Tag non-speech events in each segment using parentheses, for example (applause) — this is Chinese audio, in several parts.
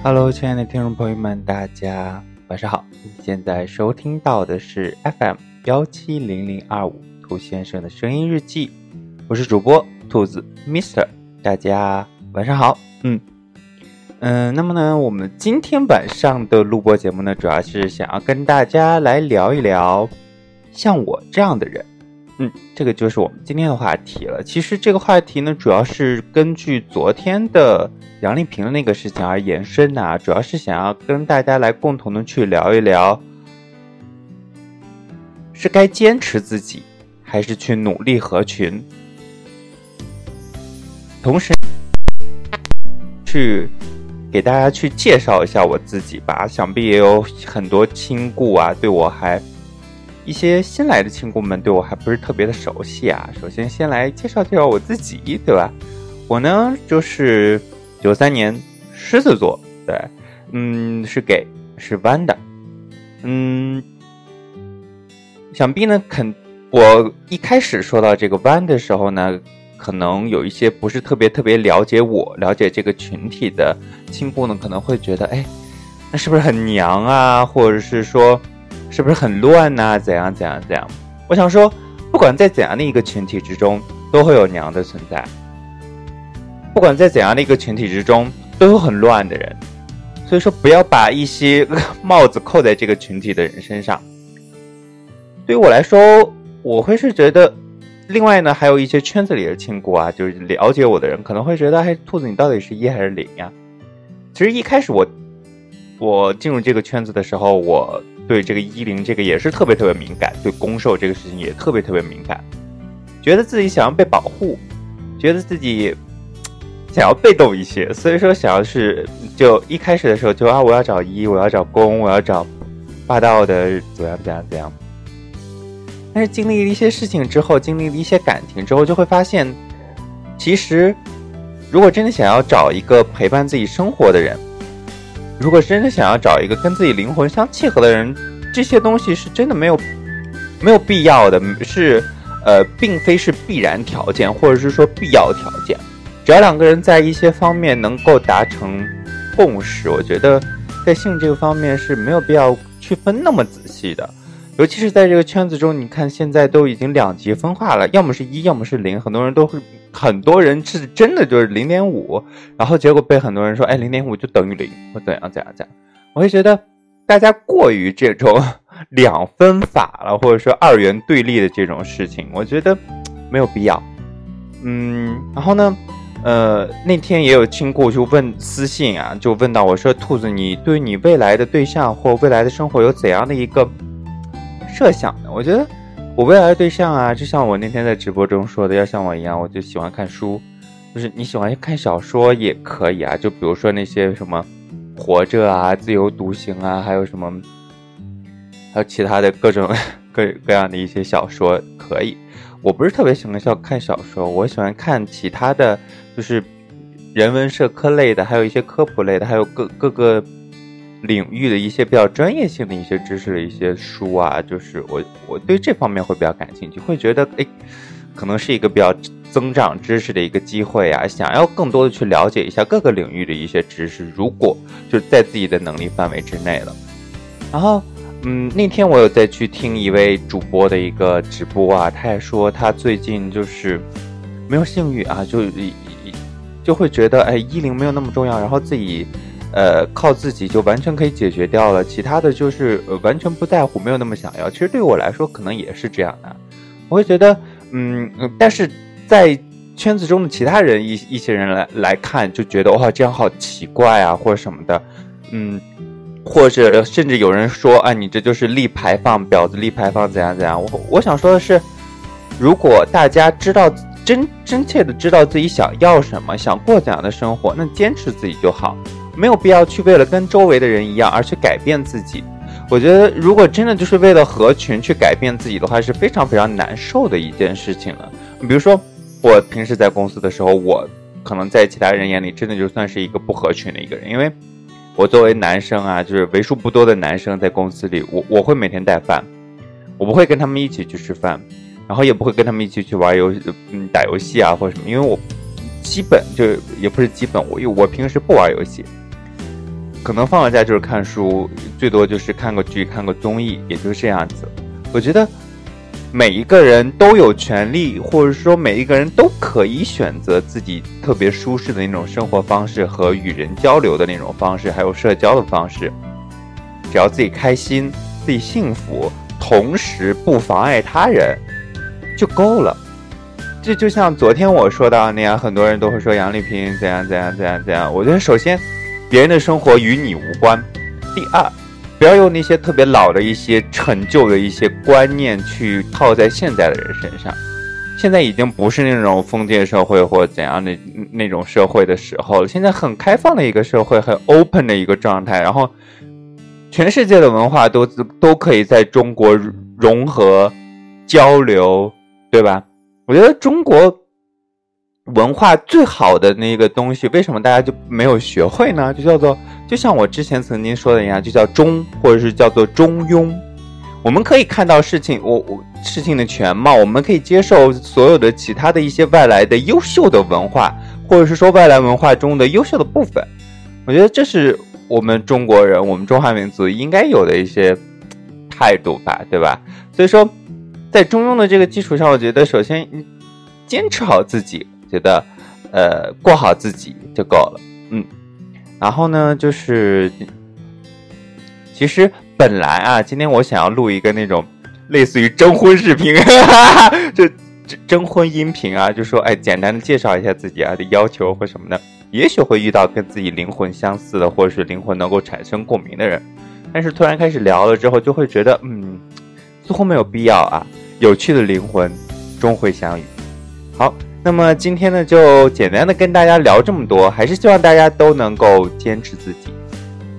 Hello，亲爱的听众朋友们，大家晚上好！现在收听到的是 FM 幺七零零二五兔先生的声音日记，我是主播兔子 Mister，大家晚上好。嗯嗯，那么呢，我们今天晚上的录播节目呢，主要是想要跟大家来聊一聊像我这样的人。嗯，这个就是我们今天的话题了。其实这个话题呢，主要是根据昨天的杨丽萍的那个事情而延伸的，啊主要是想要跟大家来共同的去聊一聊，是该坚持自己，还是去努力合群？同时，去给大家去介绍一下我自己吧。想必也有很多亲故啊，对我还。一些新来的亲故们对我还不是特别的熟悉啊。首先，先来介绍介绍我自己，对吧？我呢就是九三年狮子座，对，嗯，是给是弯的，嗯，想必呢，肯我一开始说到这个弯的时候呢，可能有一些不是特别特别了解我、了解这个群体的亲故呢，可能会觉得，哎，那是不是很娘啊？或者是说。是不是很乱呐？怎样怎样怎样？我想说，不管在怎样的一个群体之中，都会有娘的存在；不管在怎样的一个群体之中，都有很乱的人。所以说，不要把一些帽子扣在这个群体的人身上。对于我来说，我会是觉得，另外呢，还有一些圈子里的亲故啊，就是了解我的人，可能会觉得，哎，兔子，你到底是一还是零呀？其实一开始我我进入这个圈子的时候，我。对这个一零这个也是特别特别敏感，对攻受这个事情也特别特别敏感，觉得自己想要被保护，觉得自己想要被动一些，所以说想要是就一开始的时候就啊我要找一，我要找攻，我要找霸道的怎样怎样怎样。但是经历了一些事情之后，经历了一些感情之后，就会发现，其实如果真的想要找一个陪伴自己生活的人。如果真的想要找一个跟自己灵魂相契合的人，这些东西是真的没有没有必要的，是呃，并非是必然条件，或者是说必要条件。只要两个人在一些方面能够达成共识，我觉得在性这个方面是没有必要区分那么仔细的。尤其是在这个圈子中，你看现在都已经两极分化了，要么是一，要么是零，很多人都会。很多人是真的就是零点五，然后结果被很多人说，哎，零点五就等于零，或怎样怎样怎样。我会觉得大家过于这种两分法了，或者说二元对立的这种事情，我觉得没有必要。嗯，然后呢，呃，那天也有亲故就问私信啊，就问到我说，兔子，你对你未来的对象或未来的生活有怎样的一个设想呢？我觉得。我未来的对象啊，就像我那天在直播中说的，要像我一样，我就喜欢看书，就是你喜欢看小说也可以啊，就比如说那些什么《活着》啊、《自由独行》啊，还有什么，还有其他的各种 (laughs) 各各样的一些小说可以。我不是特别喜欢看小说，我喜欢看其他的就是人文社科类的，还有一些科普类的，还有各各个。领域的一些比较专业性的一些知识的一些书啊，就是我我对这方面会比较感兴趣，会觉得哎，可能是一个比较增长知识的一个机会啊，想要更多的去了解一下各个领域的一些知识，如果就在自己的能力范围之内了。然后，嗯，那天我有再去听一位主播的一个直播啊，他也说他最近就是没有性欲啊，就就会觉得哎，一零没有那么重要，然后自己。呃，靠自己就完全可以解决掉了，其他的就是呃完全不在乎，没有那么想要。其实对我来说，可能也是这样的。我会觉得，嗯，但是在圈子中的其他人一一些人来来看，就觉得哇，这样好奇怪啊，或者什么的，嗯，或者甚至有人说，啊，你这就是立牌坊，婊子立牌坊，怎样怎样。我我想说的是，如果大家知道真真切的知道自己想要什么，想过怎样的生活，那坚持自己就好。没有必要去为了跟周围的人一样而去改变自己。我觉得，如果真的就是为了合群去改变自己的话，是非常非常难受的一件事情了。比如说，我平时在公司的时候，我可能在其他人眼里真的就算是一个不合群的一个人，因为我作为男生啊，就是为数不多的男生在公司里，我我会每天带饭，我不会跟他们一起去吃饭，然后也不会跟他们一起去玩游戏，嗯，打游戏啊或者什么，因为我基本就也不是基本，我我平时不玩游戏。可能放了假就是看书，最多就是看个剧、看个综艺，也就是这样子。我觉得每一个人都有权利，或者说每一个人都可以选择自己特别舒适的那种生活方式和与人交流的那种方式，还有社交的方式。只要自己开心、自己幸福，同时不妨碍他人，就够了。这就像昨天我说到那样，很多人都会说杨丽萍怎样怎样怎样怎样。我觉得首先。别人的生活与你无关。第二，不要用那些特别老的一些陈旧的一些观念去套在现在的人身上。现在已经不是那种封建社会或怎样的那种社会的时候了。现在很开放的一个社会，很 open 的一个状态。然后，全世界的文化都都可以在中国融合交流，对吧？我觉得中国。文化最好的那个东西，为什么大家就没有学会呢？就叫做，就像我之前曾经说的一样，就叫中，或者是叫做中庸。我们可以看到事情，我我事情的全貌，我们可以接受所有的其他的一些外来的优秀的文化，或者是说外来文化中的优秀的部分。我觉得这是我们中国人，我们中华民族应该有的一些态度吧，对吧？所以说，在中庸的这个基础上，我觉得首先坚持好自己。觉得，呃，过好自己就够了，嗯。然后呢，就是其实本来啊，今天我想要录一个那种类似于征婚视频，哈 (laughs) 哈就征婚音频啊，就说哎，简单的介绍一下自己啊的要求或什么的，也许会遇到跟自己灵魂相似的，或者是灵魂能够产生共鸣的人。但是突然开始聊了之后，就会觉得，嗯，似乎没有必要啊。有趣的灵魂终会相遇。好。那么今天呢，就简单的跟大家聊这么多，还是希望大家都能够坚持自己，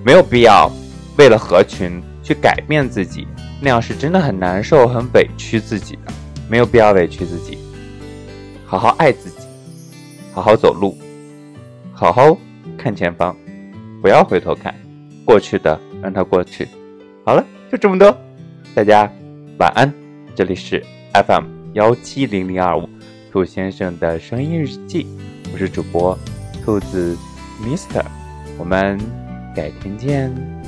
没有必要为了合群去改变自己，那样是真的很难受、很委屈自己的，没有必要委屈自己，好好爱自己，好好走路，好好看前方，不要回头看，过去的让它过去。好了，就这么多，大家晚安，这里是 FM 幺七零零二五。兔先生的声音日记，我是主播兔子 Mister，我们改天见。